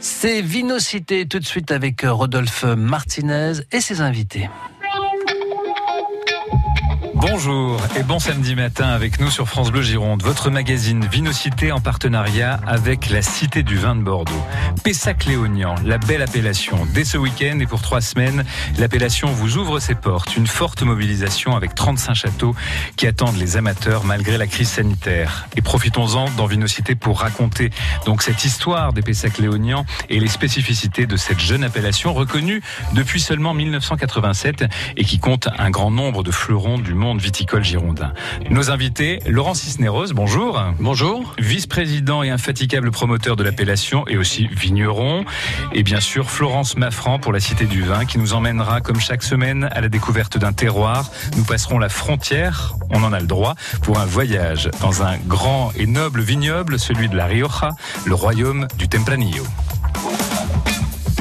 C'est Vinocité tout de suite avec Rodolphe Martinez et ses invités. Bonjour et bon samedi matin avec nous sur France Bleu Gironde, votre magazine Vinocité en partenariat avec la Cité du vin de Bordeaux. Pessac-Léognan, la belle appellation. Dès ce week-end et pour trois semaines, l'appellation vous ouvre ses portes. Une forte mobilisation avec 35 châteaux qui attendent les amateurs malgré la crise sanitaire. Et profitons-en dans Vinocité pour raconter donc cette histoire des Pessac-Léognan et les spécificités de cette jeune appellation reconnue depuis seulement 1987 et qui compte un grand nombre de fleurons du monde viticole girondin. Nos invités, Laurent Cisneros, bonjour. Bonjour. Vice-président et infatigable promoteur de l'appellation et aussi vigneron. Et bien sûr, Florence Maffran pour la Cité du Vin qui nous emmènera comme chaque semaine à la découverte d'un terroir. Nous passerons la frontière, on en a le droit, pour un voyage dans un grand et noble vignoble, celui de la Rioja, le royaume du Tempranillo.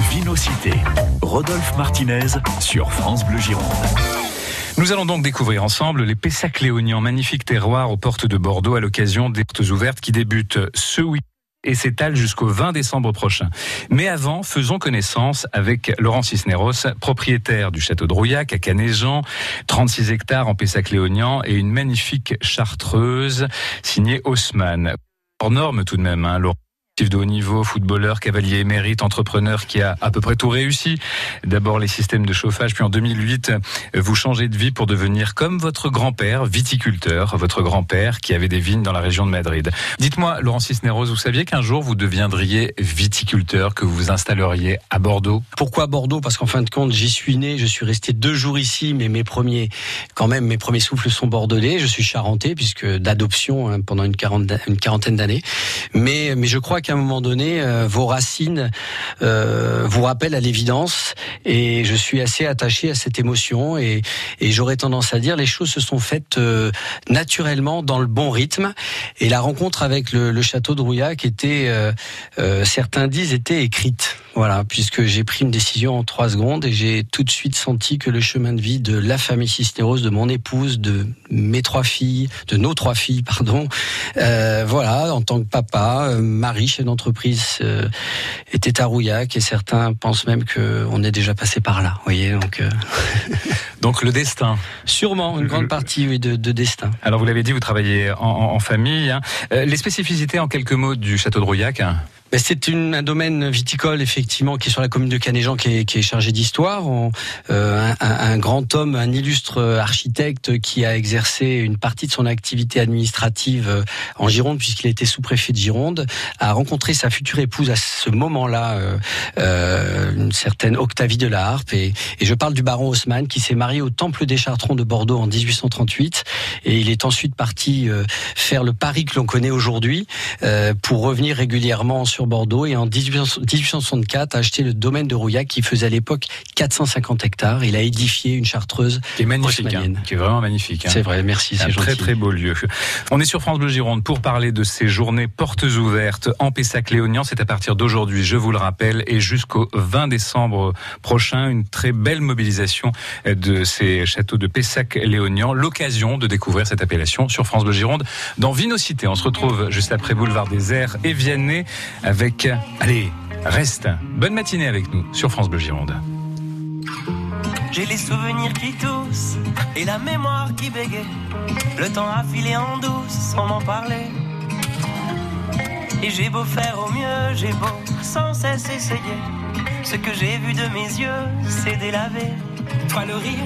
Vinocité, Rodolphe Martinez sur France Bleu Gironde. Nous allons donc découvrir ensemble les Pessac-Léognan, magnifique terroir aux portes de Bordeaux à l'occasion des portes ouvertes qui débutent ce week-end et s'étalent jusqu'au 20 décembre prochain. Mais avant, faisons connaissance avec Laurent Cisneros, propriétaire du château de Rouillac à Canéjean, 36 hectares en Pessac-Léognan et une magnifique chartreuse signée Haussmann. Hors norme tout de même, hein, Laurent de haut niveau, footballeur, cavalier émérite, entrepreneur qui a à peu près tout réussi. D'abord les systèmes de chauffage, puis en 2008, vous changez de vie pour devenir comme votre grand-père, viticulteur, votre grand-père qui avait des vignes dans la région de Madrid. Dites-moi, Laurent Cisneros, vous saviez qu'un jour vous deviendriez viticulteur, que vous vous installeriez à Bordeaux? Pourquoi Bordeaux? Parce qu'en fin de compte, j'y suis né, je suis resté deux jours ici, mais mes premiers, quand même, mes premiers souffles sont bordelais. Je suis charentais, puisque d'adoption hein, pendant une quarantaine, une quarantaine d'années. Mais, mais je crois qu'à un moment donné, euh, vos racines euh, vous rappellent à l'évidence. Et je suis assez attaché à cette émotion. Et, j'aurais tendance à dire, les choses se sont faites euh, naturellement, dans le bon rythme. Et la rencontre avec le, le château de Rouillac était, certains disent, était écrite. Voilà, puisque j'ai pris une décision en trois secondes et j'ai tout de suite senti que le chemin de vie de la famille Cisneros, de mon épouse, de mes trois filles, de nos trois filles, pardon, euh, voilà, en tant que papa, euh, mari, chef d'entreprise, euh, était à Rouillac et certains pensent même que on est déjà passé par là. Vous voyez, donc. Donc le destin. Sûrement une grande partie oui, de, de destin. Alors vous l'avez dit, vous travaillez en, en- en famille. hein. Les spécificités en quelques mots du château de Rouillac hein c'est une- un domaine viticole effectivement qui est sur la commune de Canéjean qui est, qui est chargé d'histoire. Euh, un, grand homme, un illustre architecte qui a exercé une partie de son activité administrative euh, en Gironde puisqu'il était sous-préfet de Gironde, a rencontré sa future épouse à ce moment-là, euh, une certaine Octavie de la Harpe. Et, et je parle du baron Haussmann qui s'est marié au Temple des Chartrons de Bordeaux en 1838 et il est ensuite parti euh, faire le pari que l'on connaît aujourd'hui euh, pour revenir régulièrement sur Bordeaux et en 1800 1864 a acheté le domaine de Rouillac qui faisait à l'époque 450 hectares. Il a édifié une chartreuse. qui est magnifique, hein, qui est vraiment magnifique. hein. C'est vrai, merci, Un c'est très gentil. très beau lieu. On est sur France Bleu Gironde pour parler de ces journées portes ouvertes en Pessac-Léognan. C'est à partir d'aujourd'hui, je vous le rappelle, et jusqu'au 20 décembre prochain, une très belle mobilisation de ces châteaux de Pessac-Léognan. L'occasion de découvrir cette appellation sur France Bleu Gironde dans Vinocité. On se retrouve juste après Boulevard des Airs et Vianney avec, allez, reste. Bonne matinée avec nous sur France Bleu Gironde. J'ai les souvenirs qui toussent et la mémoire qui bégaye. Le temps a filé en douce sans m'en parler. Et j'ai beau faire au mieux, j'ai beau sans cesse essayer. Ce que j'ai vu de mes yeux, c'est délavé. Toi le rire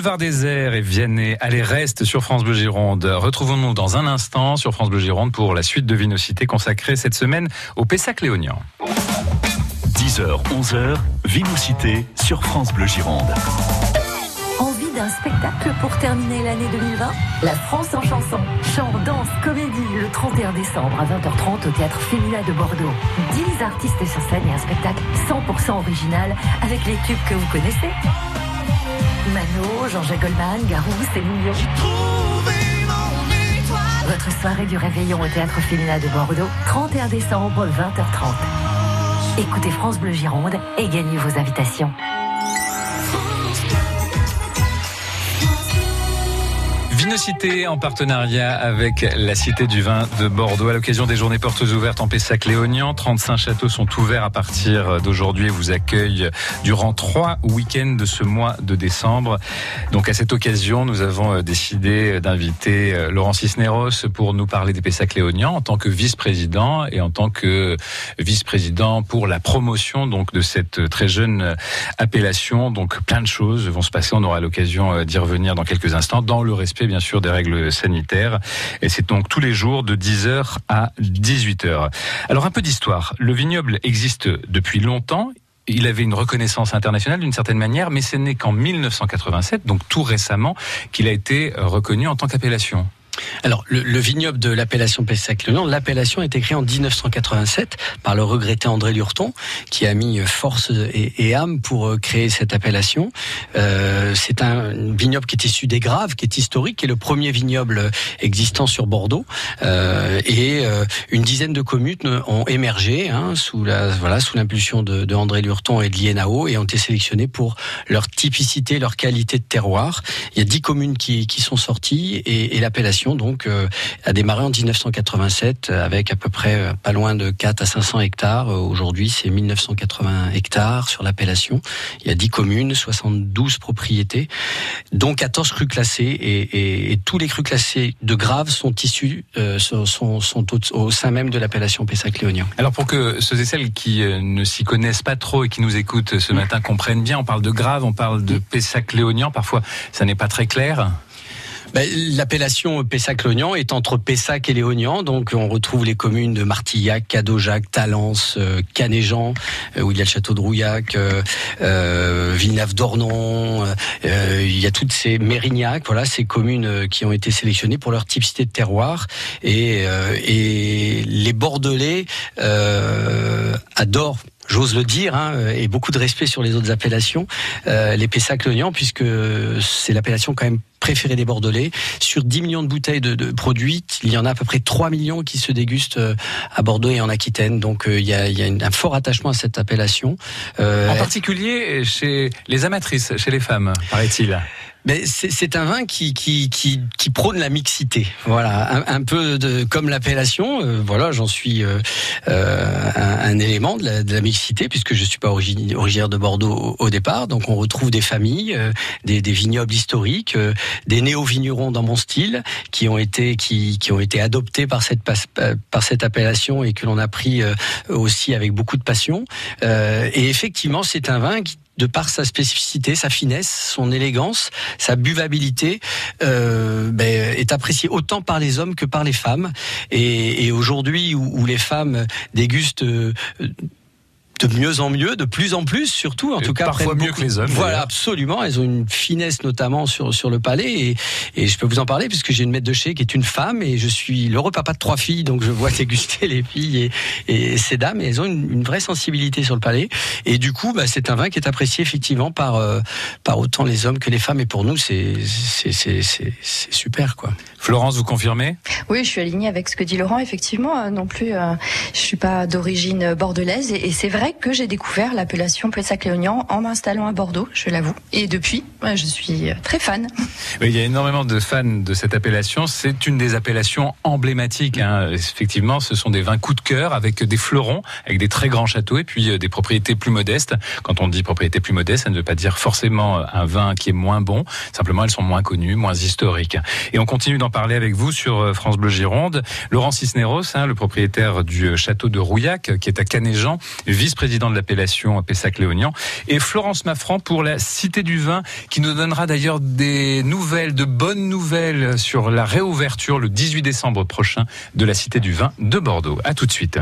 Boulevard des Airs et Vianney, allez reste sur France Bleu Gironde. Retrouvons-nous dans un instant sur France Bleu Gironde pour la suite de Vinocité consacrée cette semaine au Pessac Léognan. 10h, 11h, Vinocité sur France Bleu Gironde. Envie d'un spectacle pour terminer l'année 2020 La France en chanson. Chant, danse, comédie, le 31 décembre à 20h30 au Théâtre Fémina de Bordeaux. 10 artistes sur scène et un spectacle 100% original avec les tubes que vous connaissez. Mano, Jean-Jacques Goldman, Garou, Céline Dion. Votre soirée du réveillon au Théâtre Fémina de Bordeaux, 31 décembre, 20h30. Écoutez France Bleu Gironde et gagnez vos invitations. Vinocité en partenariat avec la Cité du Vin de Bordeaux à l'occasion des journées portes ouvertes en Pessac-Léognan. 35 châteaux sont ouverts à partir d'aujourd'hui et vous accueillent durant trois week-ends de ce mois de décembre. Donc à cette occasion, nous avons euh, décidé d'inviter euh, Laurent Cisneros pour nous parler des Pessac-Léognan en tant que vice-président et en tant que vice-président pour la promotion donc de cette très jeune appellation. Donc plein de choses vont se passer. On aura l'occasion euh, d'y revenir dans quelques instants dans le respect bien sûr des règles sanitaires. Et c'est donc tous les jours de 10h à 18h. Alors un peu d'histoire. Le vignoble existe depuis longtemps. Il avait une reconnaissance internationale d'une certaine manière, mais ce n'est qu'en 1987, donc tout récemment, qu'il a été reconnu en tant qu'appellation. Alors, le, le vignoble de l'appellation Pessac-Léognan, l'appellation a été créée en 1987 par le regretté André Lurton, qui a mis force et, âme pour euh, créer cette appellation. Euh, c'est un vignoble qui est issu des Graves, qui est historique, qui est le premier vignoble existant sur Bordeaux. Euh, et une dizaine de communes ont émergé hein, sous la voilà sous l'impulsion de, André Lurton et de l'INAO et ont été sélectionnées pour leur typicité, leur qualité de terroir. Il y a dix communes qui, qui sont sorties et l'appellation donc euh, a démarré en 1987 avec à peu près euh, pas loin de 4 à 500 hectares. Euh, Aujourd'hui, c'est 1980 hectares sur l'appellation. Il y a 10 communes, 72 propriétés, dont 14 crus classés et, et, et tous les crus classés de Graves sont issus euh, sont, sont, sont au, au sein même de l'appellation Pessac-Léognan. Alors pour que ceux et celles qui euh, ne s'y connaissent pas trop et qui nous écoutent ce matin comprennent bien, on parle de Grave, on parle de Pessac-Léognan, parfois ça n'est pas très clair. Ben, L'appellation Pessac-Léognan est entre Pessac et Léognan, donc on retrouve les communes de Martillac, Cadojac, Talence, euh, Canéjean, euh, où il y a le château de Rouillac, euh, euh, Villeneuve-d'Ornon, il y a toutes ces Mérignac, voilà, ces communes qui ont été sélectionnées pour leur typicité de terroir, et, les Bordelais adorent j'ose le dire, hein, et beaucoup de respect sur les autres appellations, euh, les Pessac-Lognan, puisque c'est l'appellation quand même préférée des Bordelais. Sur 10 millions de bouteilles de, de, produits, il y en a à peu près 3 millions qui se dégustent euh, à Bordeaux et en Aquitaine. Donc il y a, il y a un fort attachement à cette appellation. Euh, en particulier chez les amatrices, chez les femmes, paraît-il. Mais c'est un vin qui, qui, qui, qui, prône la mixité. Voilà, un, peu de, comme l'appellation. Euh, voilà, j'en suis euh, euh, un, un, élément de la, de la, mixité puisque je suis pas originaire de Bordeaux au, au, départ. Donc on retrouve des familles, euh, des, des, vignobles historiques, euh, des néo-vignerons dans mon style qui ont été qui, qui ont été adoptés par cette par cette appellation et que l'on a pris aussi avec beaucoup de passion. et effectivement, c'est un vin qui de par sa spécificité, sa finesse, son élégance, sa buvabilité, euh, ben, est apprécié autant par les hommes que par les femmes. Et, aujourd'hui, où, où, les femmes dégustent euh, de mieux en mieux, de plus en plus surtout, en et tout cas parfois mieux que les hommes. Voilà, absolument. Elles ont une finesse notamment sur sur le palais et, et je peux vous en parler puisque j'ai une maître de chez qui est une femme et je suis l'heureux papa de trois filles, donc je vois déguster les filles et, et ces dames. Et elles ont une, une, vraie sensibilité sur le palais et du coup, bah, c'est un vin qui est apprécié effectivement par euh, par autant les hommes que les femmes et pour nous, c'est c'est c'est super quoi. Florence, vous confirmez? Oui, je suis alignée avec ce que dit Laurent. Effectivement, euh, non plus, euh, je suis pas d'origine bordelaise et, et c'est vrai que j'ai découvert l'appellation Pessac-Léognan en m'installant à Bordeaux, je l'avoue. Et depuis, je suis très fan. Il y a énormément de fans de cette appellation. C'est une des appellations emblématiques. Hein. Effectivement, ce sont des vins coup de cœur avec des fleurons, avec des très grands châteaux et puis des propriétés plus modestes. Quand on dit propriété plus modeste, ça ne veut pas dire forcément un vin qui est moins bon. Simplement, elles sont moins connues, moins historiques. Et on continue d'en parler avec vous sur France Bleu Gironde. Laurent Cisneros, hein, le propriétaire du château de Rouillac, qui est à Canéjean, vice-président de l'appellation Pessac-Léognan, et Florence Maffran pour la Cité du Vin, qui nous donnera d'ailleurs des nouvelles, de bonnes nouvelles sur la réouverture le 18 décembre prochain de la Cité du Vin de Bordeaux. À tout de suite.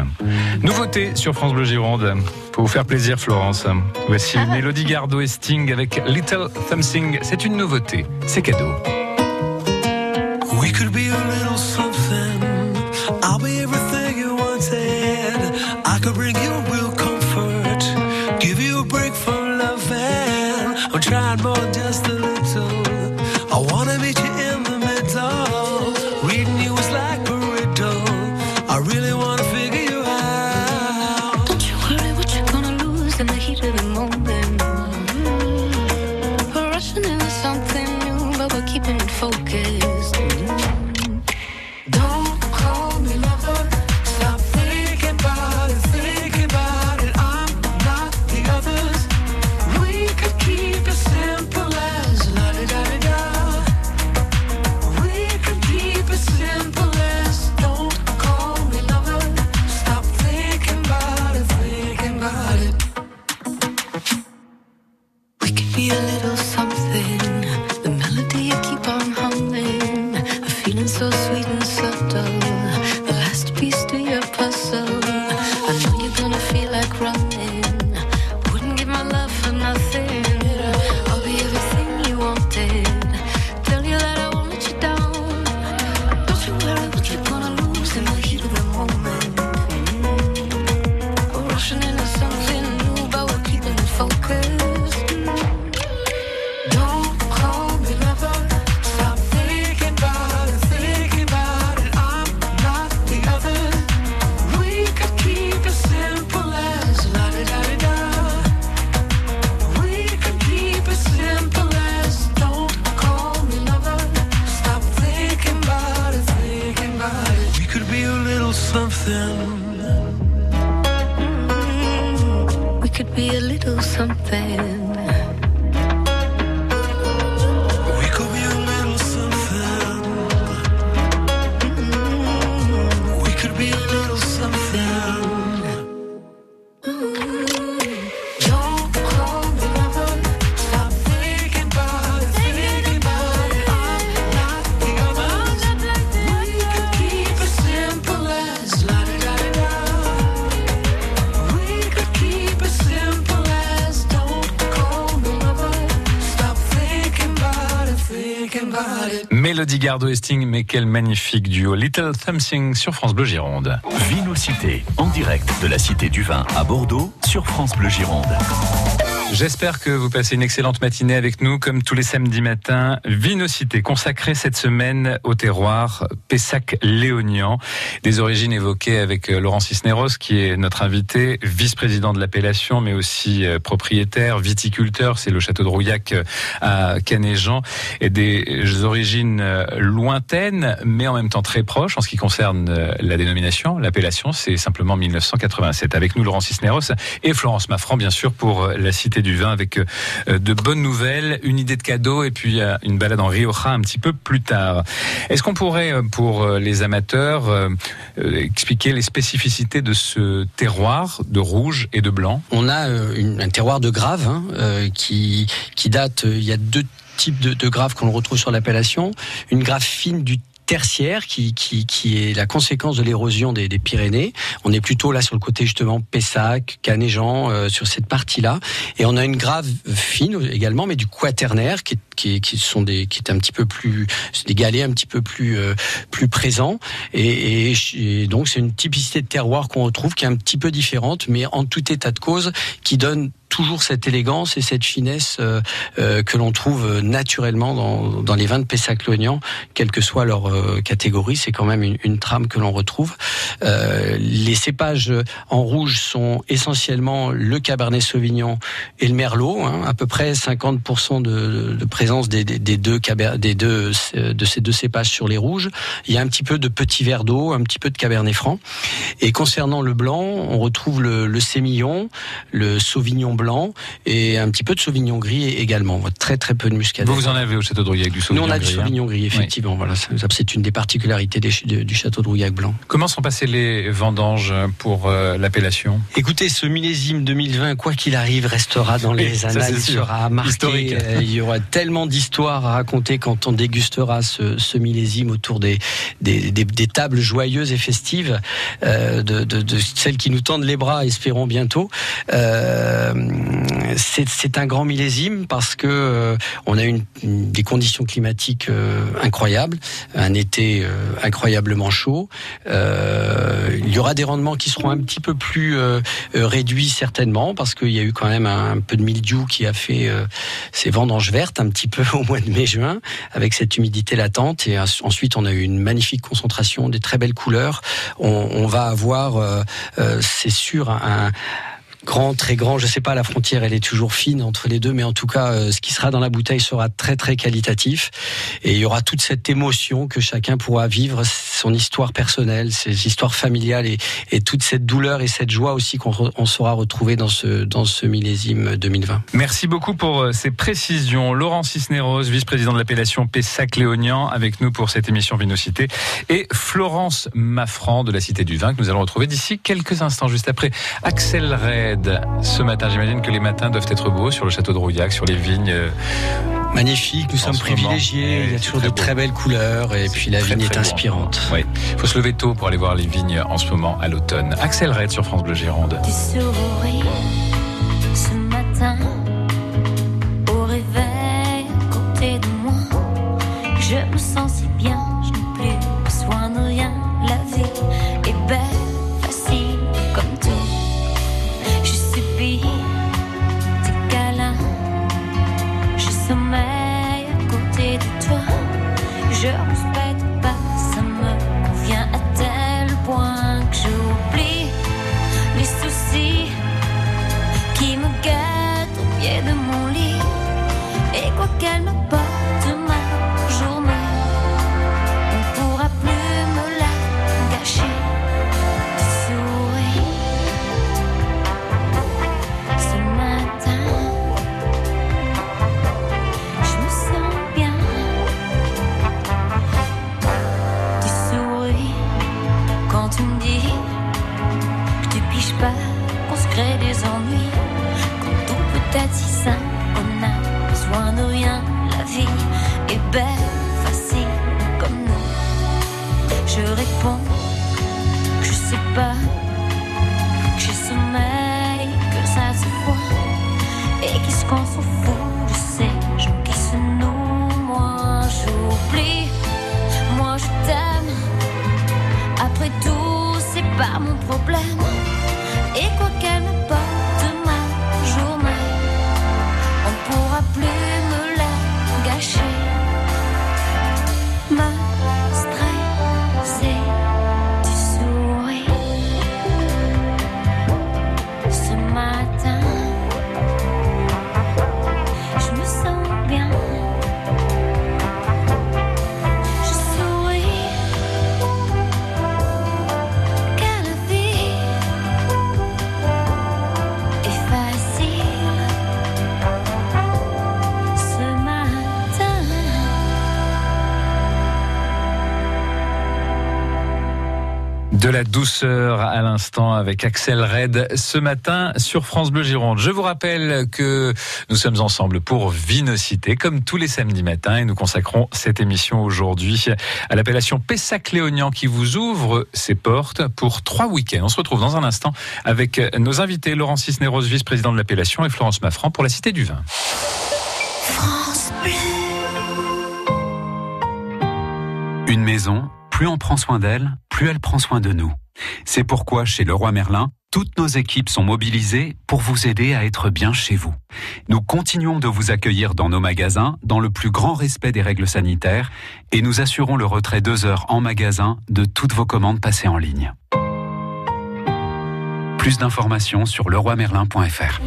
Nouveauté sur France Bleu Gironde. Pour vous faire plaisir, Florence. Voici ah. Mélodie Gardot et Sting avec Little Something. C'est une nouveauté. C'est cadeau. We could be a little something. focus. Sting, mais quel magnifique duo. Little Something sur France Bleu Gironde. Vinocité, en direct de la Cité du Vin à Bordeaux sur France Bleu Gironde. J'espère que vous passez une excellente matinée avec nous, comme tous les samedis matins. Vinocité, consacrée cette semaine au terroir Pessac-Léognan. Des origines évoquées avec euh, Laurent Cisneros, qui est notre invité, vice-président de l'appellation, mais aussi euh, propriétaire, viticulteur. C'est le château de Rouillac euh, à Canéjean. Et des origines lointaines, mais en même temps très proches en ce qui concerne la dénomination. L'appellation, c'est simplement 1987. Avec nous, Laurent Cisneros et Florence Maffran, bien sûr, pour la cité du vin avec euh, de bonnes nouvelles, une idée de cadeau et puis euh, une balade en Rioja un petit peu plus tard. Est-ce qu'on pourrait, euh, pour les amateurs, expliquer les spécificités de ce terroir de rouge et de blanc? On a un terroir de grave hein, qui, qui date, il y a deux types de, de graves qu'on retrouve sur l'appellation. Une grave fine du tertiaire qui, qui, qui est la conséquence de l'érosion des, des, Pyrénées. On est plutôt là sur le côté justement Pessac, Canéjean, euh, sur cette partie-là. Et on a une grave fine également, mais du quaternaire qui, qui, qui sont des qui est un petit peu plus des galets un petit peu plus euh, plus présents. Et, et, donc c'est une typicité de terroir qu'on retrouve qui est un petit peu différente, mais en tout état de cause qui donne toujours cette élégance et cette finesse euh, euh, que l'on trouve naturellement dans, dans, les vins de Pessac-Lognan, quelle que soit leur euh, catégorie. C'est quand même une, une, trame que l'on retrouve. Les cépages en rouge sont essentiellement le Cabernet Sauvignon et le Merlot, hein, à peu près 50% de, de, présence des, des, des deux des deux de ces deux cépages sur les rouges. Il y a un petit peu de petit verre d'eau, un petit peu de Cabernet Franc. Et concernant le blanc, on retrouve le, le Sémillon, le Sauvignon blanc et un petit peu de Sauvignon gris également. Très très peu de muscadet. Vous, vous en avez au château de Rouillac du Sauvignon Nous on a gris, du Sauvignon gris, effectivement. Oui. Voilà, c'est une des particularités des, du château de Rouillac blanc. Comment sont passées les vendanges pour euh, l'appellation? Écoutez, ce millésime 2020, quoi qu'il arrive, restera dans les annales, il sera marqué. Historique. Euh, il y aura tellement d'histoires à raconter quand on dégustera ce, ce millésime autour des, des, des, des, tables joyeuses et festives, euh, de, de, de, celles qui nous tendent les bras, espérons bientôt. Euh, c'est un grand millésime parce que euh, on a une, une, des conditions climatiques euh, incroyables, un été euh, incroyablement chaud. il y aura des rendements qui seront un petit peu plus réduits certainement parce qu'il y a eu quand même un, peu de mildiou qui a fait ces vendanges vertes un petit peu au mois de mai-juin avec cette humidité latente et ensuite on a eu une magnifique concentration, des très belles couleurs. On va avoir, c'est sûr, un grand, très grand. Je sais pas, la frontière, elle est toujours fine entre les deux, mais en tout cas, euh, ce qui sera dans la bouteille sera très, très qualitatif. Et il y aura toute cette émotion que chacun pourra vivre, son histoire personnelle, ses histoires familiales et, toute cette douleur et cette joie aussi qu'on saura retrouver dans ce, dans ce millésime 2020. Merci beaucoup pour euh, ces précisions. Laurent Cisneros, vice-président de l'appellation Pessac-Léognan, avec nous pour cette émission Vinocité. Et Florence Maffran de la Cité du Vin, que nous allons retrouver d'ici quelques instants, juste après Axel Ce matin. J'imagine que les matins doivent être beaux sur le château de Rouillac, sur les vignes. Magnifique, nous sommes privilégiés. Il y a toujours de très belles couleurs et puis la vigne est inspirante. Oui, il faut se lever tôt pour aller voir les vignes en ce moment à l'automne. Axel Red sur France Bleu Gironde. ce matin au réveil à côté de moi, je me sens si bien, De la douceur à l'instant avec Axel Red ce matin sur France Bleu Gironde. Je vous rappelle que nous sommes ensemble pour Vinocité comme tous les samedis matins et nous consacrons cette émission aujourd'hui à l'appellation Pessac-Léognan qui vous ouvre ses portes pour trois week-ends. On se retrouve dans un instant avec nos invités Laurent Cisneros, vice-président de l'appellation et Florence Maffran pour la Cité du Vin. France Bleu. Une maison, plus on prend soin d'elle, plus elle prend soin de nous. C'est pourquoi chez Leroy Merlin, toutes nos équipes sont mobilisées pour vous aider à être bien chez vous. Nous continuons de vous accueillir dans nos magasins dans le plus grand respect des règles sanitaires et nous assurons le retrait deux heures en magasin de toutes vos commandes passées en ligne. Plus d'informations sur leroymerlin.fr.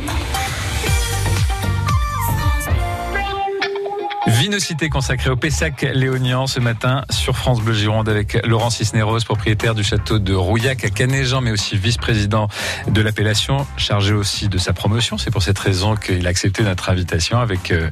Vinocité consacrée au Pessac Léognan ce matin sur France Bleu Gironde avec Laurent Cisneros, propriétaire du château de Rouillac à Canéjean, mais aussi vice-président de l'appellation, chargé aussi de sa promotion. C'est pour cette raison qu'il a accepté notre invitation avec euh,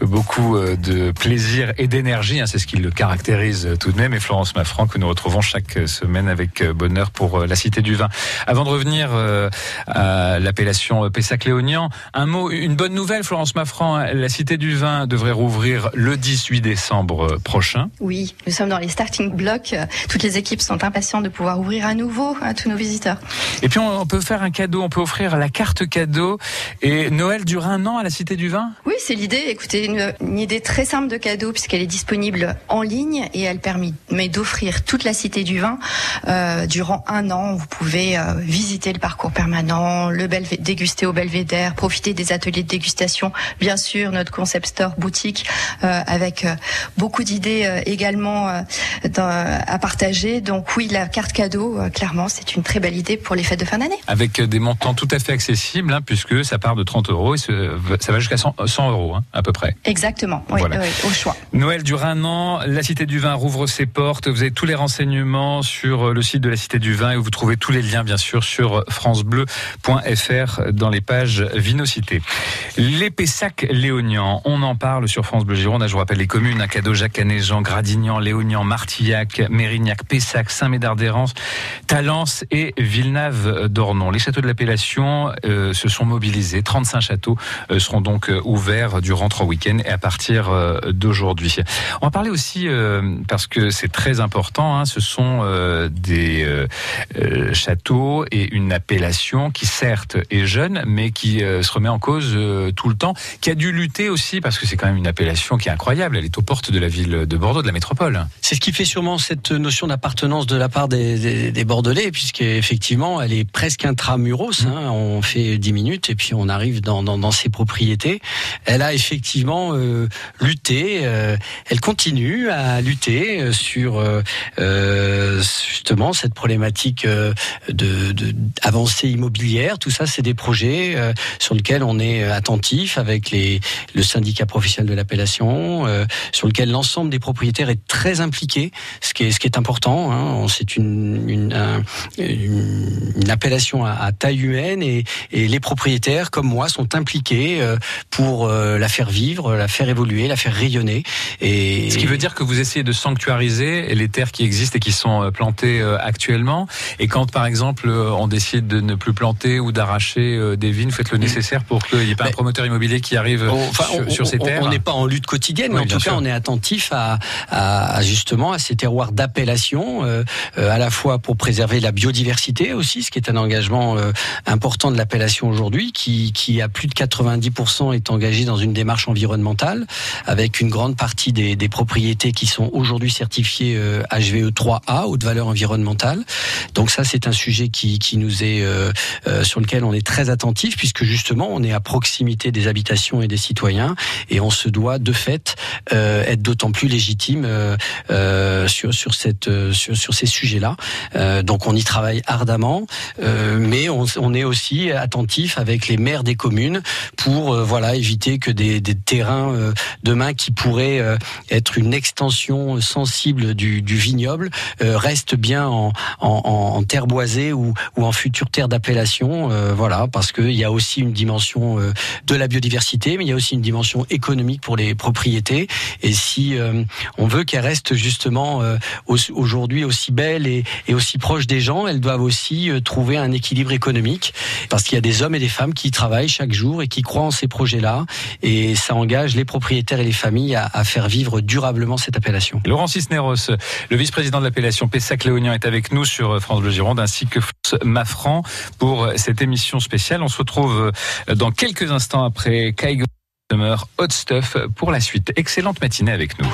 beaucoup euh, de plaisir et d'énergie. hein. C'est ce qui le caractérise tout de même. Et Florence Maffran que nous retrouvons chaque semaine avec euh, bonheur pour la Cité du Vin. Avant de revenir euh, à l'appellation Pessac Léognan, un mot, une bonne nouvelle, Florence Maffran. hein. La Cité du Vin devrait rouvrir le 18 décembre prochain. Oui, nous sommes dans les starting blocks. Toutes les équipes sont impatientes de pouvoir ouvrir à nouveau à tous nos visiteurs. Et puis on, peut faire un cadeau, on peut offrir la carte cadeau. Et Noël dure un an à la Cité du Vin? Oui, c'est l'idée. Écoutez, une, une idée très simple de cadeau puisqu'elle est disponible en ligne et elle permet d'offrir toute la cité du vin euh, durant un an. Vous pouvez euh, visiter le parcours permanent, le déguster au Belvédère, profiter des ateliers de dégustation, bien sûr notre concept store boutique avec euh, beaucoup d'idées euh, également euh, dans- à partager. Donc oui, la carte cadeau, euh, clairement, c'est une très belle idée pour les fêtes de fin d'année. avec des montants tout à fait accessibles, hein, puisque ça part de 30 euros et ça va jusqu'à 100, 100 euros hein, à peu près. Exactement, oui, Voilà. oui, au choix. Noël dure un an, la Cité du Vin rouvre ses portes. Vous avez tous les renseignements sur le site de la Cité du Vin et vous trouvez tous les liens bien sûr sur francebleu.fr dans les pages Vinocité. Les Pessac Léognan, on en parle sur France Bleu Gironde. Je vous rappelle les communes, un cadeau Jacques Canéjean, Gradignan, Léognan, Martillac, Mérignac, Pessac, Saint-Médard d'Hérence, Talence et Villeneuve d'Ornon. Les châteaux de l'appellation euh, se sont mobilisés. 35 châteaux euh, seront donc euh, ouverts durant trois week-ends et à partir d'aujourd'hui. On va parler aussi, parce que c'est très important, hein, ce sont des châteaux et une appellation qui certes est jeune, mais qui se remet en cause tout le temps, qui a dû lutter aussi, parce que c'est quand même une appellation qui est incroyable, elle est aux portes de la ville de Bordeaux, de la métropole. C'est ce qui fait sûrement cette notion d'appartenance de la part des, des, des Bordelais, puisqu'effectivement, elle est presque intramuros. Hein, on fait 10 minutes et puis on arrive dans, dans, dans ses propriétés. Elle a effectivement euh, lutté, euh, elle continue à lutter euh, sur euh, justement cette problématique de, de avancée immobilière. Tout ça, c'est des projets sur lesquels on est attentif avec les, le syndicat professionnel de l'appellation, euh, sur lequel l'ensemble des propriétaires est très impliqué, ce qui est, ce qui est important. Hein. C'est une, une, un- une, appellation à, à taille humaine et, et les propriétaires, comme moi, sont impliqués euh, pour euh, la faire vivre, la faire évoluer, la faire rayonner. Et Ce qui veut dire que vous essayez de sanctuariser les terres qui existent et qui sont plantées actuellement. Et quand, par exemple, on décide de ne plus planter ou d'arracher des vignes, faites le nécessaire pour qu'il n'y ait pas un promoteur immobilier qui arrive On- sur, on- sur ces on- terres. On n'est pas en lutte quotidienne, mais en tout cas, on est attentif à, à- à justement à ces terroirs d'appellation, euh, euh, à la fois pour préserver la biodiversité aussi, ce qui est un engagement euh, important de l'appellation aujourd'hui, qui, qui à plus de 90% est engagé dans une démarche environnementale, avec une grande partie des, des propriétés qui sont aujourd'hui certifiées HVE 3A, haute valeur environnementale. Donc ça, c'est un sujet qui, qui nous est sur lequel on est très attentif, puisque justement, on est à proximité des habitations et des citoyens, et on se doit de fait euh, être d'autant plus légitime euh, euh, sur sur ces sujets-là. Donc on y travaille ardemment, mais on, est aussi attentif avec les maires des communes pour voilà éviter que des, terrains demain qui pourraient être une extension sensible du, vignoble restent bien en, en, en- terre boisée ou, ou en future terre d'appellation. voilà, parce qu'il y a aussi une dimension de la biodiversité, mais il y a aussi une dimension économique pour les propriétaires propriété. Et si euh, on veut qu'elles restent justement euh, au- aujourd'hui aussi belles et, aussi proches des gens, elles doivent aussi euh, trouver un équilibre économique parce qu'il y a des hommes et des femmes qui travaillent chaque jour et qui croient en ces projets-là. Et ça engage les propriétaires et les familles à, faire vivre durablement cette appellation. Laurent Cisneros, le vice-président de l'appellation Pessac-Léognan est avec nous sur France Bleu Gironde ainsi que Mafran pour cette émission spéciale. On se retrouve dans quelques instants après Kaigo Hot Stuff pour la suite. Excellente matinée avec nous.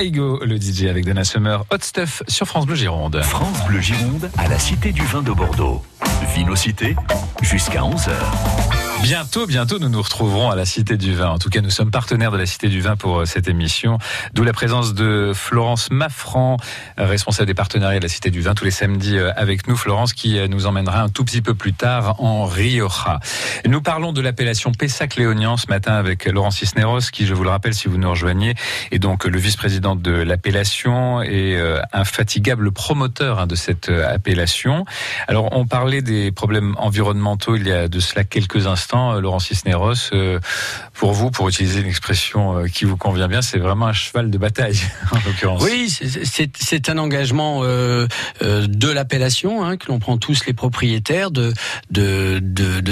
Kaigo, le DJ avec Donna Summer, Hot Stuff sur France Bleu Gironde. France Bleu Gironde à la Cité du Vin de Bordeaux. Vinocité jusqu'à 11h. Bientôt, bientôt, nous nous retrouverons à la Cité du Vin. En tout cas, nous sommes partenaires de la Cité du Vin pour euh, cette émission. D'où la présence de Florence Maffran, euh, responsable des partenariats de la Cité du Vin, tous les samedis euh, avec nous. Florence qui nous emmènera un tout petit peu plus tard en Rioja. Nous parlons de l'appellation Pessac-Léognan ce matin avec Laurent Cisneros, qui, je vous le rappelle, si vous nous rejoignez, est donc le vice-président de l'appellation et infatigable promoteur hein, de cette appellation. Alors, on parlait des problèmes environnementaux il y a de cela quelques instants. Euh, Laurent Cisneros, euh, pour vous, pour utiliser une expression euh, qui vous convient bien, c'est vraiment un cheval de bataille, en l'occurrence. Oui, c'est- un engagement de l'appellation hein, que l'on prend tous les propriétaires de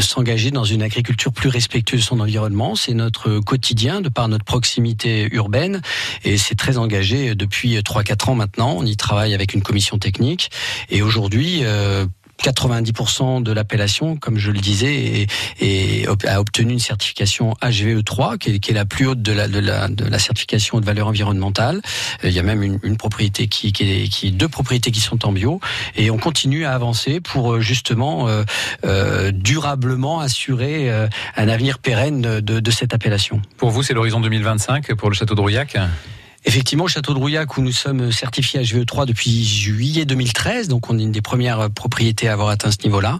s'engager dans une agriculture plus respectueuse de son environnement. C'est notre quotidien de par notre proximité urbaine et c'est très engagé depuis 3-4 ans maintenant. On y travaille avec une commission technique et aujourd'hui. euh, 90% de l'appellation, comme je le disais, et, a obtenu une certification HVE3, qui est, qui est, la plus haute de la, de la, de la certification de valeur environnementale. Il y a même une, une propriété qui, qui, est, qui deux propriétés qui sont en bio, et on continue à avancer pour justement euh, euh, durablement assurer euh, un avenir pérenne de, de cette appellation. Pour vous, c'est l'horizon 2025 pour le château de Rouillac? Effectivement, au château de Rouillac, où nous sommes certifiés HVE3 depuis juillet 2013, donc on est une des premières propriétés à avoir atteint ce niveau-là.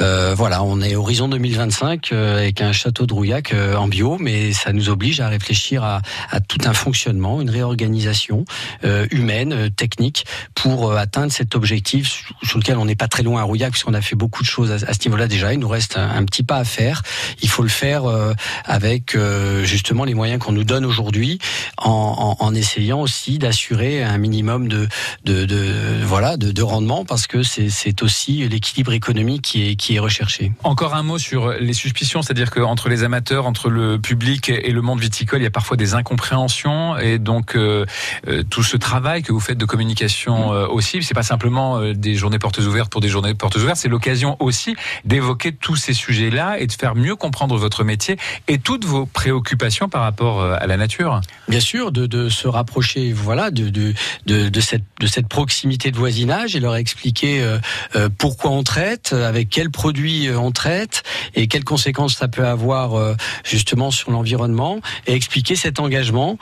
Euh, voilà, on est horizon 2025 euh, avec un château de Rouillac euh, en bio, mais ça nous oblige à réfléchir à, à tout un fonctionnement, une réorganisation euh, humaine, euh, technique, pour atteindre cet objectif sur lequel on n'est pas très loin à Rouillac, puisqu'on a fait beaucoup de choses à, ce niveau-là déjà. Il nous reste un, petit pas à faire. Il faut le faire avec justement les moyens qu'on nous donne aujourd'hui, en, en, en essayant aussi d'assurer un minimum de, de, de voilà de, de, rendement parce que c'est aussi l'équilibre économique qui est, qui est recherché. Encore un mot sur les suspicions, c'est-à-dire qu'entre les amateurs, entre le public et le monde viticole, il y a parfois des incompréhensions et donc euh, euh tout ce travail que vous faites de communication euh, aussi, c'est pas simplement euh, des journées portes ouvertes pour des journées portes ouvertes, c'est l'occasion aussi d'évoquer tous ces sujets-là et de faire mieux comprendre votre métier et toutes vos préoccupations par rapport à la nature. Bien sûr, de, de se rapprocher voilà de, de, de, cette, de cette proximité de voisinage et leur expliquer euh, euh, pourquoi on traite, avec quels produits euh, on traite et quelles conséquences ça peut avoir justement sur l'environnement et expliquer cet engagement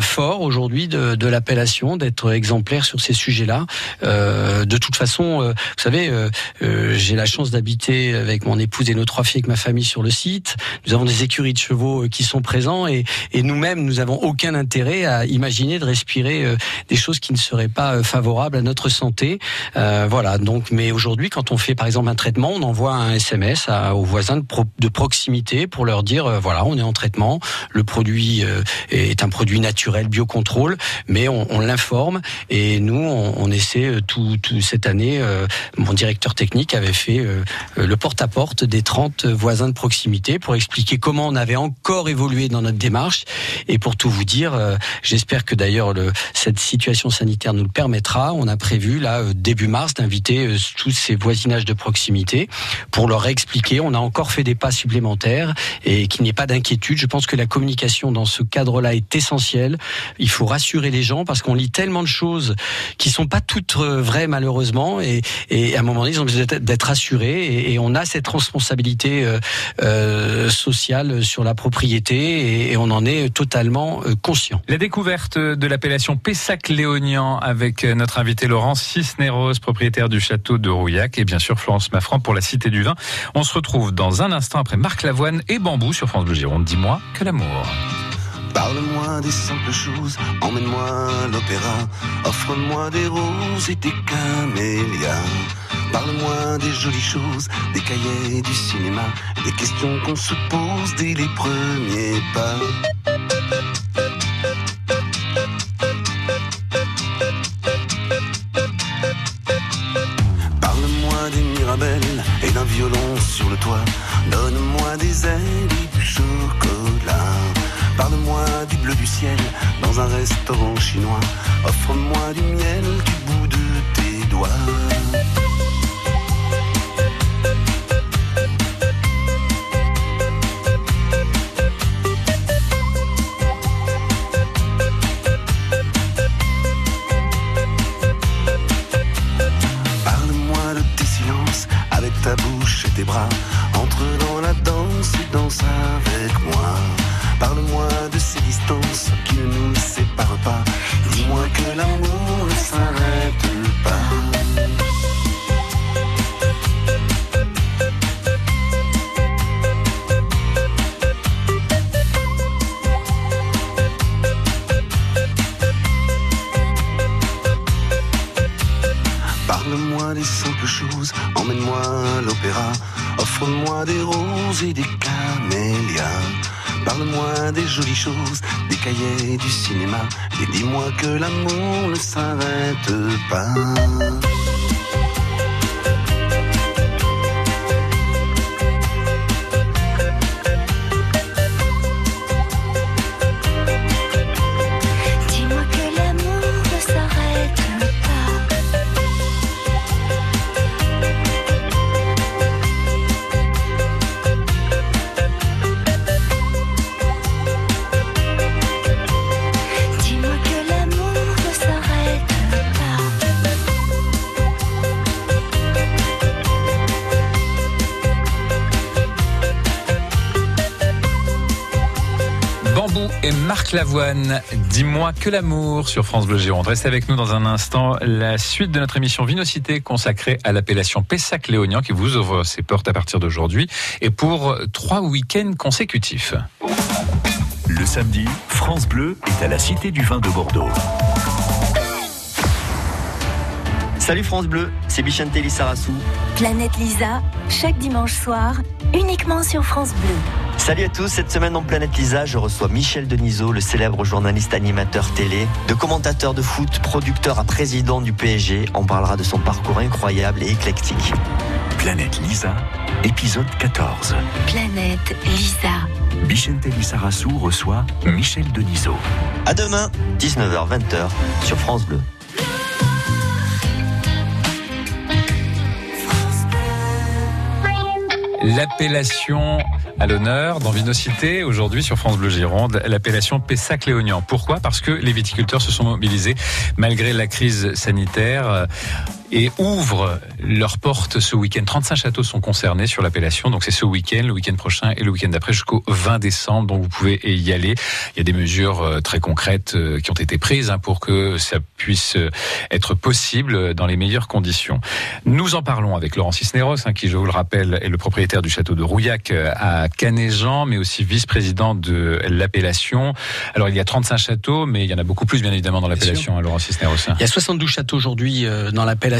fort aujourd'hui de, de l'appellation d'être exemplaire sur ces sujets-là. De toute façon, vous savez, j'ai la chance d'habiter avec mon épouse et nos trois filles avec ma famille sur le site. Nous avons des écuries de chevaux qui sont présents et, et nous-mêmes, nous avons aucun intérêt à imaginer de respirer euh, des choses qui ne seraient pas euh, favorables à notre santé. Euh, voilà. Donc, mais aujourd'hui, quand on fait par exemple un traitement, on envoie un SMS aux voisins de, pro, de, proximité pour leur dire voilà, on est en traitement, le produit est un produit naturel, biocontrôle, mais on, l'informe et nous, on, essaie tout, cette année. mon directeur technique avait fait le porte-à-porte -porte des 30 voisins de proximité pour expliquer comment on avait encore évolué dans notre démarche et pour tout vous dire, j'espère que d'ailleurs cette situation sanitaire nous le permettra. On a prévu là euh, début mars d'inviter euh, tous ces voisinages de proximité pour leur expliquer. On a encore fait des pas supplémentaires et qu'il n'y ait pas d'inquiétude. Je pense que la communication dans ce cadre-là est essentielle. Il faut rassurer les gens parce qu'on lit tellement de choses qui sont pas toutes euh, vraies malheureusement et, et à un moment donné ils ont besoin d'être rassurés et, on a cette responsabilité euh, euh, sociale sur la propriété et, et, on en est totalement conscient. La découverte de l'appellation Pessac-Léognan avec notre invité Laurence Cisneros, propriétaire du château de Rouillac et bien sûr Florence Maffran pour la Cité du Vin. On se retrouve dans un instant après Marc Lavoine et Bambou sur France Bleu. Dis-moi que l'amour. Parle-moi des simples choses, emmène-moi à l'opéra, offre-moi des roses et des camélias. Parle-moi des jolies choses, des cahiers du cinéma, des questions qu'on se pose dès les premiers pas. Violon sur le toit. Donne-moi des ailes et du chocolat. Parle-moi du bleu du ciel dans un restaurant chinois. Offre-moi du miel du bout de tes doigts. Bouche et tes bras. Entre dans la danse et danse avec moi. Parle-moi de ces distances qui ne nous séparent pas. Dis-moi que l'amour ne s'arrête pas. Des simples choses, emmène-moi à l'opéra, offre-moi des roses et des camélias. Parle-moi des jolies choses, des cahiers du cinéma, et dis-moi que l'amour ne s'arrête pas. Lavoine. Dis-moi que l'amour sur France Bleu Gironde. Restez avec nous dans un instant. La suite de notre émission Vinocité consacrée à l'appellation Pessac-Léognan qui vous ouvre ses portes à partir d'aujourd'hui et pour trois week-ends consécutifs. Le samedi, France Bleu est à la Cité du Vin de Bordeaux. Salut France Bleu, c'est Bichente Lissarassou. Planète Lisa, chaque dimanche soir, uniquement sur France Bleu. Salut à tous, cette semaine dans Planète Lisa, je reçois Michel Denisot, le célèbre journaliste animateur télé, de commentateur de foot, producteur à président du PSG. On parlera de son parcours incroyable et éclectique. Planète Lisa, épisode 14. Planète Lisa. Bichente Lissarassou reçoit Michel Denisot. À demain, 19h-20h sur France Bleu. L'appellation à l'honneur dans Vinocité, aujourd'hui sur France Bleu Gironde, l'appellation Pessac-Léognan. Pourquoi? Parce que les viticulteurs se sont mobilisés malgré la crise sanitaire et ouvrent leurs portes ce week-end. 35 châteaux sont concernés sur l'appellation, donc c'est ce week-end, le week-end prochain et le week-end d'après jusqu'au 20 décembre, donc vous pouvez y aller. Il y a des mesures euh, très concrètes euh, qui ont été prises hein, pour que ça puisse euh, être possible dans les meilleures conditions. Nous en parlons avec Laurent Cisneros, hein, qui, je vous le rappelle, est le propriétaire du château de Rouillac à Canéjan, mais aussi vice-président de l'appellation. Alors il y a 35 châteaux, mais il y en a beaucoup plus, bien évidemment, dans l'appellation, hein, Laurent Cisneros. Il y a 72 châteaux aujourd'hui dans l'appellation,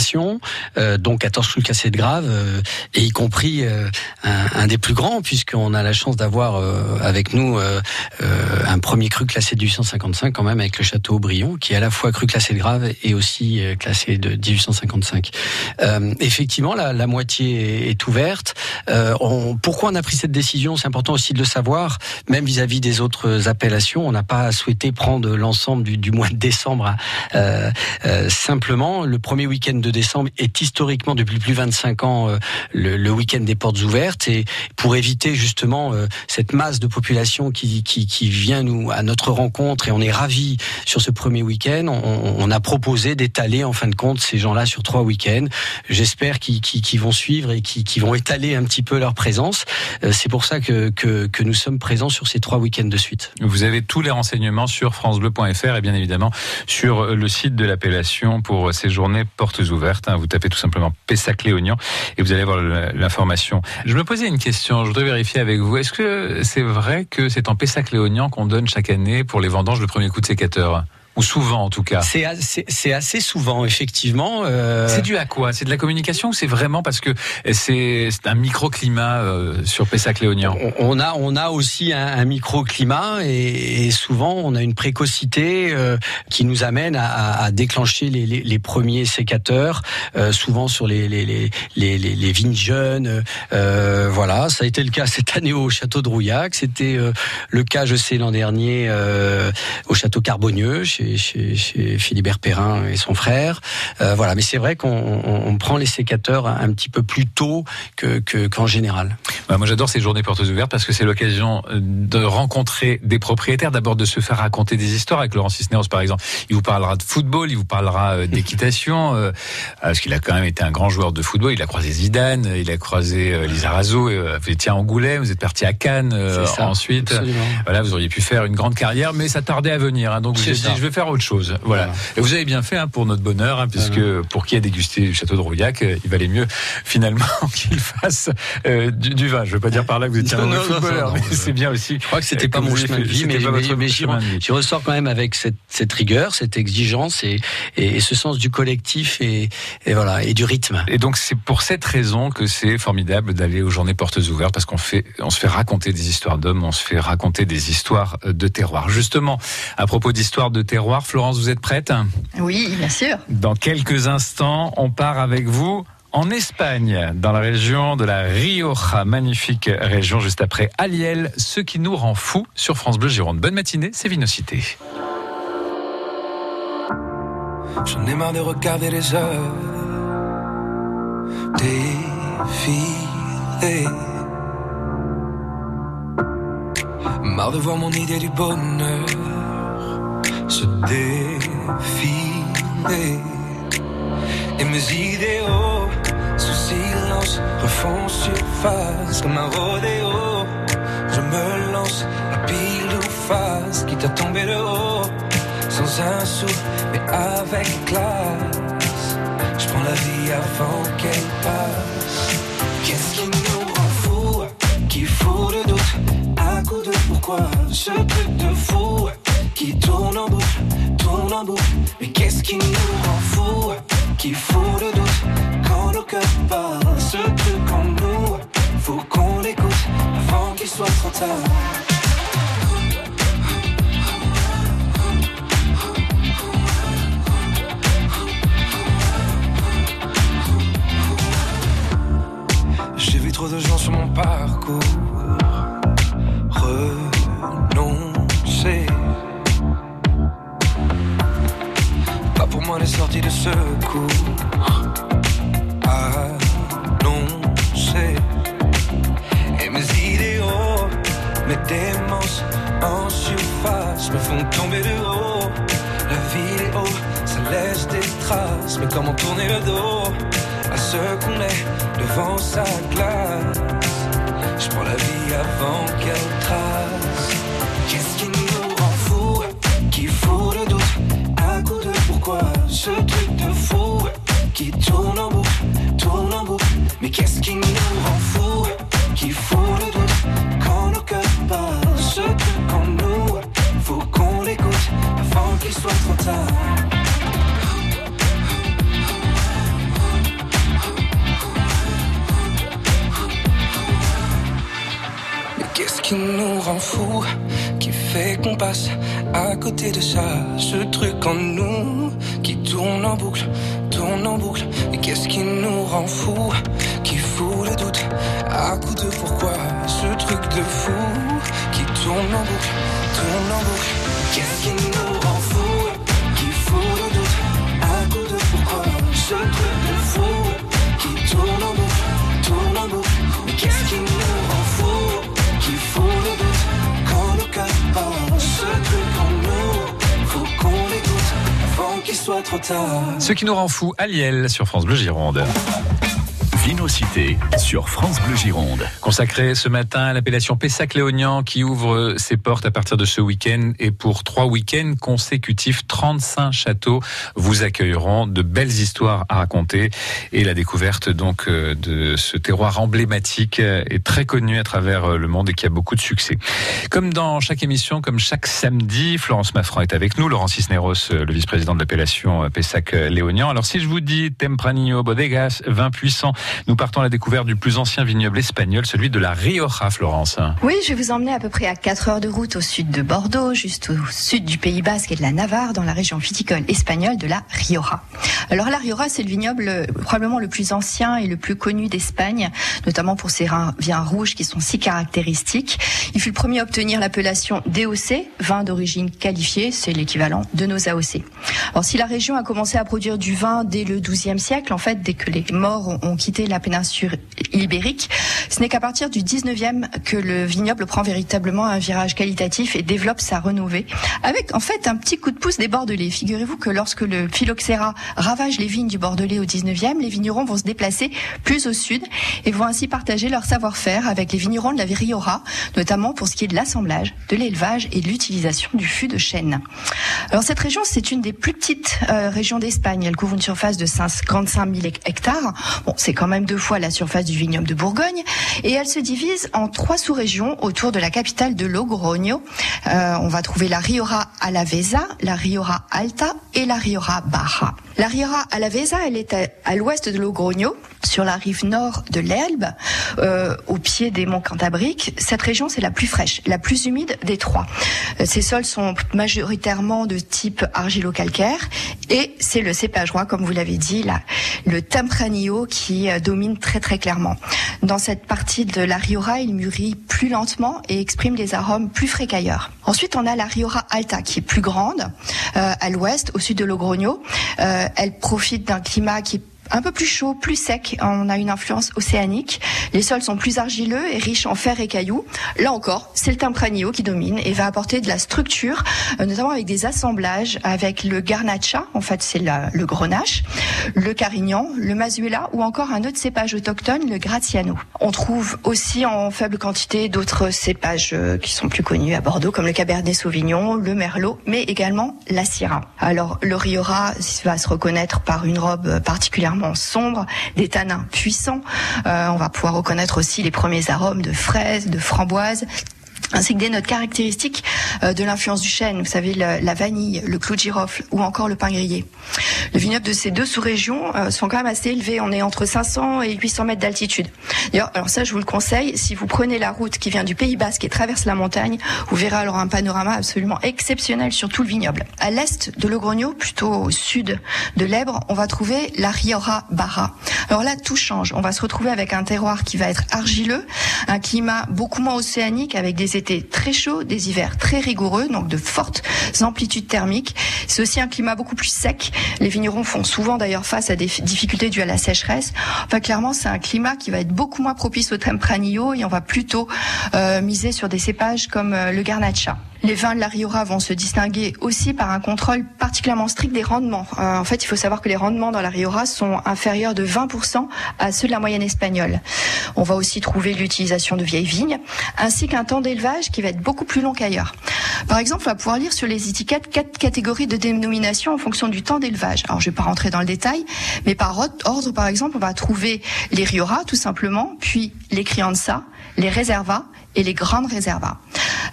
euh, dont 14 crues cassées de grave, euh, et y compris euh, un, des plus grands, puisqu'on a la chance d'avoir euh, avec nous euh, un premier cru classé de 1855, quand même, avec le château Aubryon, qui est à la fois cru classé de grave et aussi classé de 1855. Euh, effectivement, la, moitié est, ouverte. Pourquoi on a pris cette décision? C'est important aussi de le savoir, même vis-à-vis des autres appellations. On n'a pas souhaité prendre l'ensemble du, du mois de décembre. simplement, le premier week-end de décembre est historiquement depuis plus de 25 ans euh, le, week-end des portes ouvertes et pour éviter justement euh, cette masse de population qui, vient nous à notre rencontre et on est ravis sur ce premier week-end, on, a proposé d'étaler en fin de compte ces gens-là sur trois week-ends. J'espère qu'ils vont suivre et qu'ils vont étaler un petit peu leur présence. Euh, C'est pour ça que, que, que nous sommes présents sur ces trois week-ends de suite. Vous avez tous les renseignements sur francebleu.fr et bien évidemment sur le site de l'appellation pour ces journées portes ouvertes. Hein. Vous tapez tout simplement Pessac-Léognan et vous allez avoir l'information. Je me posais une question, je voudrais vérifier avec vous. Est-ce que c'est vrai que c'est en Pessac-Léognan qu'on donne chaque année pour les vendanges le premier coup de sécateur? Ou souvent en tout cas C'est assez, assez souvent, effectivement. euh, C'est dû à quoi? C'est de la communication ou c'est vraiment parce que c'est un microclimat euh, sur Pessac-Léognan on on a, on a aussi un, un microclimat et, et souvent on a une précocité euh, qui nous amène à, à- à déclencher les, les- les premiers sécateurs, euh, souvent sur les, les, les, les, les- les vignes jeunes. Euh, voilà, ça a été le cas cette année au château de Rouillac. C'était euh, le cas, je sais, l'an dernier euh, au château Carbonieux chez, chez, chez Philibert Perrin et son frère. Euh, voilà, mais c'est vrai qu'on on- on prend les sécateurs un, petit peu plus tôt que que- qu'en général. Bah, moi, j'adore ces journées portes ouvertes parce que c'est l'occasion euh, de rencontrer des propriétaires, d'abord de se faire raconter des histoires avec Laurent Cisneros, par exemple. Il vous parlera de football, il vous parlera euh, d'équitation, euh, parce qu'il a quand même été un grand joueur de football. Il a croisé Zidane, il a croisé euh, Lizarazo, euh, vous étiez à Angoulême, vous êtes parti à Cannes ça, ensuite. absolument. Voilà, vous auriez pu faire une grande carrière, mais ça tardait à venir. hein. donc vous C'est avez dit, ça. je vais faire autre chose. Voilà. Voilà. Et vous avez bien fait hein, pour notre bonheur, hein, puisque pour qui a dégusté le château de Rouillac, euh, il valait mieux finalement qu'il fasse euh, du, du vin. Je veux pas dire par là que vous étiez un Non, mauvais non, non, footballeur, non, mais non, c'est bien aussi. Je crois que c'était Euh, pas mon chemin de vie, mais, j'y ressors quand même avec cette, cette rigueur, cette exigence et, et, et ce sens du collectif et, et voilà et du rythme. Et donc c'est pour cette raison que c'est formidable d'aller aux journées portes ouvertes parce qu'on fait, on se fait raconter des histoires d'hommes, on se fait raconter des histoires de terroir. Justement, à propos d'histoires de terroir, Florence, vous êtes prête Oui, bien sûr. Dans quelques instants, on part avec vous en Espagne, dans la région de la Rioja, magnifique région juste après Aliel, ce qui nous rend fou sur France Bleu Gironde. Bonne matinée, c'est Vinocité. J'en ai marre de regarder les heures défiler. Marre de voir mon idée du bonheur se défiler. Et mes idéaux, sous silence, refont surface comme un rodéo. Je me lance à pile ou surface, qui t'a tombé de haut, sans un sou, mais avec classe. Je prends la vie avant qu'elle passe. Qu'est-ce qui nous rend fou, qui fout le doute, à coup de pourquoi, ce truc de fou, qui tourne en boucle, tourne en boucle. Mais qu'est-ce qui nous rend fou, qui fout le doute, quand nos cœurs parlent, ce truc en nous, faut qu'on l'écoute avant qu'il soit trop tard. J'ai vu trop de gens sur mon parcours. Moi les sorties de secours annoncées. Et mes idéaux, mes démences en surface me font tomber de haut. La vidéo, ça laisse des traces, mais comment tourner le dos à ce qu'on est devant sa glace? Je prends la vie avant qu'elle trace. Qu'est-ce qui nous rend fou, qui fout le doute, ce truc de fou qui tourne en boucle, tourne en boucle. Mais qu'est-ce qui nous rend fou, qui fout le doute quand nos cœurs parlent, ce truc en nous, faut qu'on l'écoute avant qu'il soit trop tard. Mais qu'est-ce qui nous rend fou Qui fait qu'on passe à côté de ça Ce truc en nous qui tourne en boucle, tourne en boucle. Mais qu'est-ce qui nous rend fou Qui fout le doute? À coup de pourquoi Ce truc de fou qui tourne en boucle, tourne en boucle. Qu'est-ce qui nous Ce qui nous rend fou, Aliel sur France Bleu Gironde. Vinocité sur France Bleu Gironde. Consacré ce matin à l'appellation Pessac-Léognan qui ouvre ses portes à partir de ce week-end et pour trois week-ends consécutifs, 35 châteaux vous accueilleront de belles histoires à raconter et la découverte donc euh, de ce terroir emblématique est très connu à travers le monde et qui a beaucoup de succès. Comme dans chaque émission, comme chaque samedi, Florence Maffran est avec nous, Laurent Cisneros, le vice-président de l'appellation Pessac-Léognan. Alors si je vous dis Tempranillo Bodegas, vin puissant, nous partons à la découverte du plus ancien vignoble espagnol, celui de la Rioja, Florence. Oui, je vais vous emmener à peu près à 4 heures de route au sud de Bordeaux, juste au sud du Pays Basque et de la Navarre, dans la région viticole espagnole de la Rioja. Alors la Rioja, c'est le vignoble euh, probablement le plus ancien et le plus connu d'Espagne, notamment pour ses vins rouges qui sont si caractéristiques. Il fut le premier à obtenir l'appellation DOC, vin d'origine qualifiée, c'est l'équivalent de nos AOC. Alors si la région a commencé à produire du vin dès le XIIe siècle, en fait, dès que les morts ont, ont la péninsule ibérique, ce n'est qu'à partir du 19e que le vignoble prend véritablement un virage qualitatif et développe sa renouvée, avec en fait un petit coup de pouce des Bordelais. Figurez-vous que lorsque le phylloxéra ravage les vignes du Bordelais au 19e, les vignerons vont se déplacer plus au sud et vont ainsi partager leur savoir-faire avec les vignerons de la Rioja, notamment pour ce qui est de l'assemblage, de l'élevage et de l'utilisation du fût de chêne. Alors cette région, c'est une des plus petites euh, régions d'Espagne. Elle couvre une surface de 55 000 hectares. Bon, c'est quand même deux fois la surface du vignoble de Bourgogne. Et elle se divise en trois sous-régions autour de la capitale de Logroño. Euh, on va trouver la Rioja Alavesa, la Rioja Alta et la Rioja Baja. La Rioja Alavesa, elle est à, l'ouest de Logroño, sur la rive nord de l'Elbe, euh, au pied des monts Cantabriques. Cette région, c'est la plus fraîche, la plus humide des trois. Euh, Ces sols sont majoritairement de type argilo-calcaire et c'est le cépage roi, comme vous l'avez dit, le Tempranillo qui euh, domine très très clairement. Dans cette partie de la Rioja, il mûrit plus lentement et exprime les arômes plus frais qu'ailleurs. Ensuite, on a la Rioja Alta qui est plus grande, euh, à l'ouest, au sud de Logroño. Euh, elle profite d'un climat qui est un peu plus chaud, plus sec. On a une influence océanique. Les sols sont plus argileux et riches en fer et cailloux. Là encore, c'est le Tempranillo qui domine et va apporter de la structure, euh, notamment avec des assemblages, avec le garnacha, en fait c'est le grenache, le carignan, le mazuela ou encore un autre cépage autochtone, le graziano. On trouve aussi en faible quantité d'autres cépages euh, qui sont plus connus à Bordeaux, comme le cabernet sauvignon, le merlot, mais également la syrah. Alors le Rioja va se reconnaître par une robe particulièrement sombre, des tanins puissants. Euh, on va pouvoir reconnaître aussi les premiers arômes de fraises, de framboises ainsi que des notes caractéristiques euh, de l'influence du chêne, vous savez, la, vanille, le clou de girofle ou encore le pain grillé. Le vignoble de ces deux sous-régions euh, sont quand même assez élevés, on est entre 500 et 800 mètres d'altitude. Alors ça je vous le conseille, si vous prenez la route qui vient du Pays Basque et traverse la montagne, vous verrez alors un panorama absolument exceptionnel sur tout le vignoble. À l'est de Logrogno, plutôt au sud de l'Ebre, on va trouver la Rioja Barra. Alors là, tout change. On va se retrouver avec un terroir qui va être argileux, un climat beaucoup moins océanique avec des étés très chauds, des hivers très rigoureux, donc de fortes amplitudes thermiques. C'est aussi un climat beaucoup plus sec. Les vignerons font souvent d'ailleurs face à des difficultés dues à la sécheresse. Enfin, clairement, c'est un climat qui va être beaucoup moins propice au Tempranillo et on va plutôt euh, miser sur des cépages comme euh, le Garnacha. Les vins de la Rioja vont se distinguer aussi par un contrôle particulièrement strict des rendements. Euh, en fait, il faut savoir que les rendements dans la Rioja sont inférieurs de 20% à ceux de la moyenne espagnole. On va aussi trouver l'utilisation de vieilles vignes, ainsi qu'un temps d'élevage qui va être beaucoup plus long qu'ailleurs. Par exemple, on va pouvoir lire sur les étiquettes quatre catégories de dénomination en fonction du temps d'élevage. Alors, je vais pas rentrer dans le détail, mais par ordre, par exemple, on va trouver les Rioja, tout simplement, puis les Crianza, les Reserva et les grandes réservas.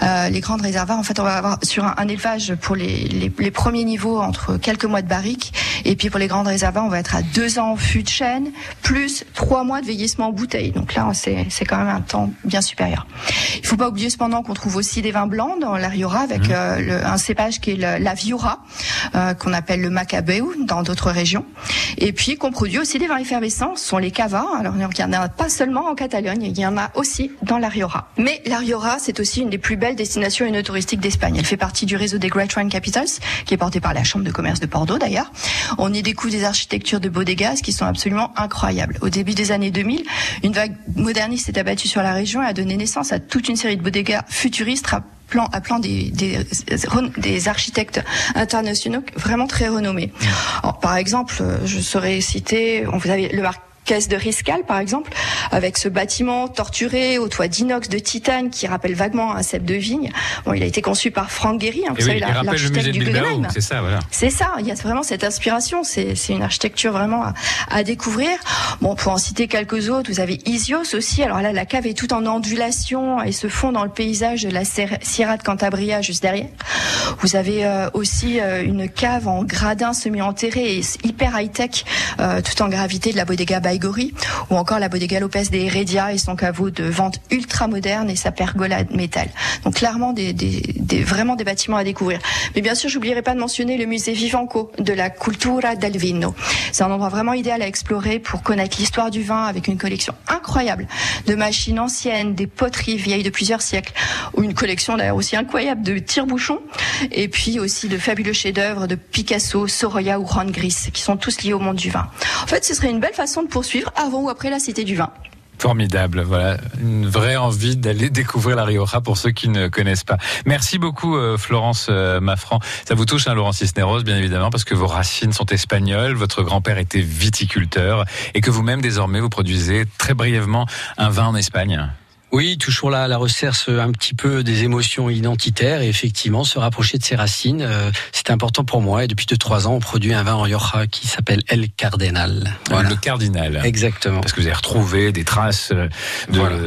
Euh, les grandes réservas, en fait, on va avoir sur un, élevage pour les, les, les premiers niveaux entre quelques mois de barrique, et puis pour les grandes réservas, on va être à deux ans en fût de chêne, plus trois mois de vieillissement en bouteille. Donc là, c'est c'est quand même un temps bien supérieur. Il faut pas oublier cependant qu'on trouve aussi des vins blancs dans la Rioja avec euh, le- un cépage qui est le- la Viura, euh, qu'on appelle le Macabeu dans d'autres régions, et puis qu'on produit aussi des vins effervescents, ce sont les cava. Alors il y en a pas seulement en Catalogne, il y en a aussi dans la Rioja. Mais la Rioja, c'est aussi une des plus belles destinations œnotouristiques d'Espagne. Elle fait partie du réseau des Great Wine Capitals, qui est porté par la Chambre de commerce de Bordeaux d'ailleurs. On y découvre des architectures de bodegas qui sont absolument incroyables. Au début des années 2000, une vague moderniste s'est abattue sur la région et a donné naissance à toute une série de bodegas futuristes appelant des, des, des architectes internationaux vraiment très renommés. Alors, par exemple, euh, je saurais citer, on vous avez le Caisse de Riscal, par exemple, avec ce bâtiment torturé au toit d'inox de titane qui rappelle vaguement un cep de vigne. Bon, il a été conçu par Franck Guéry, hein, vous oui, la- l'architecte du Guggenheim. c'est ça, voilà. C'est ça, il y a vraiment cette inspiration, c'est c'est une architecture vraiment à, à découvrir. Bon, pour en citer quelques autres, vous avez Isios aussi. Alors là, la cave est toute en ondulation et se fond dans le paysage de la Sierra de Cantabria juste derrière. Vous avez euh, aussi euh, une cave en gradin semi-enterré et hyper high-tech, euh, tout en gravité de la bodega Ou encore la bodega Lopez de Heredia et son caveau de vente ultra moderne et sa pergola de métal. Donc clairement, des, des, des- vraiment des bâtiments à découvrir. Mais bien sûr, j'oublierai pas de mentionner le musée Vivanco de la Cultura del Vino. C'est un endroit vraiment idéal à explorer pour connaître l'histoire du vin avec une collection incroyable de machines anciennes, des poteries vieilles de plusieurs siècles, ou une collection d'ailleurs aussi incroyable de tire-bouchons, et puis aussi de fabuleux chefs-d'œuvre de Picasso, Sorolla ou Juan Gris, qui sont tous liés au monde du vin. En fait, ce serait une belle façon de poursuivre avant ou après la Cité du vin. Formidable, voilà, une vraie envie d'aller découvrir la Rioja pour ceux qui ne connaissent pas. Merci beaucoup euh, Florence euh, Maffran. Ça vous touche, hein, Laurent Cisneros, bien évidemment, parce que vos racines sont espagnoles, votre grand-père était viticulteur et que vous-même désormais vous produisez très brièvement un vin en Espagne. Oui, toujours là, la recherche un petit peu des émotions identitaires et effectivement se rapprocher de ses racines, euh, c'est important pour moi. Et depuis deux trois ans, on produit un vin en Rioja qui s'appelle El Cardenal. Voilà. Le cardinal. Exactement. Parce que vous avez retrouvé des traces euh, de Voilà.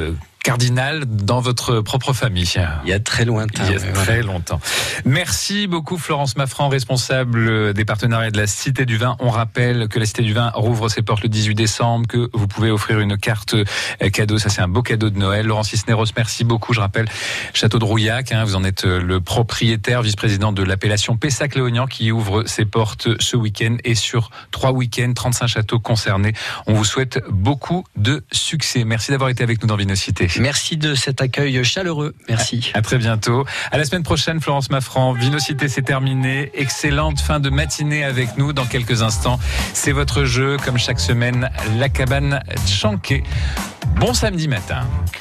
Cardinal dans votre propre famille. Il y a très lointain. Il y a ouais, très longtemps. Merci beaucoup Florence Maffran, responsable des partenariats de la Cité du Vin. On rappelle que la Cité du Vin rouvre ses portes le 18 décembre, que vous pouvez offrir une carte euh, cadeau. Ça, c'est un beau cadeau de Noël. Laurent Cisneros, merci beaucoup. Je rappelle, Château de Rouillac, hein, vous en êtes euh, le propriétaire, vice-président de l'appellation Pessac-Léognan qui ouvre ses portes ce week-end et sur trois week-ends, 35 châteaux concernés. On vous souhaite beaucoup de succès. Merci d'avoir été avec nous dans Vinocité. Merci de cet accueil chaleureux. Merci. À très bientôt. À la semaine prochaine, Florence Maffran. Vinocité, c'est terminé. Excellente fin de matinée avec nous dans quelques instants. C'est votre jeu, comme chaque semaine, la cabane Chanquet. Bon samedi matin.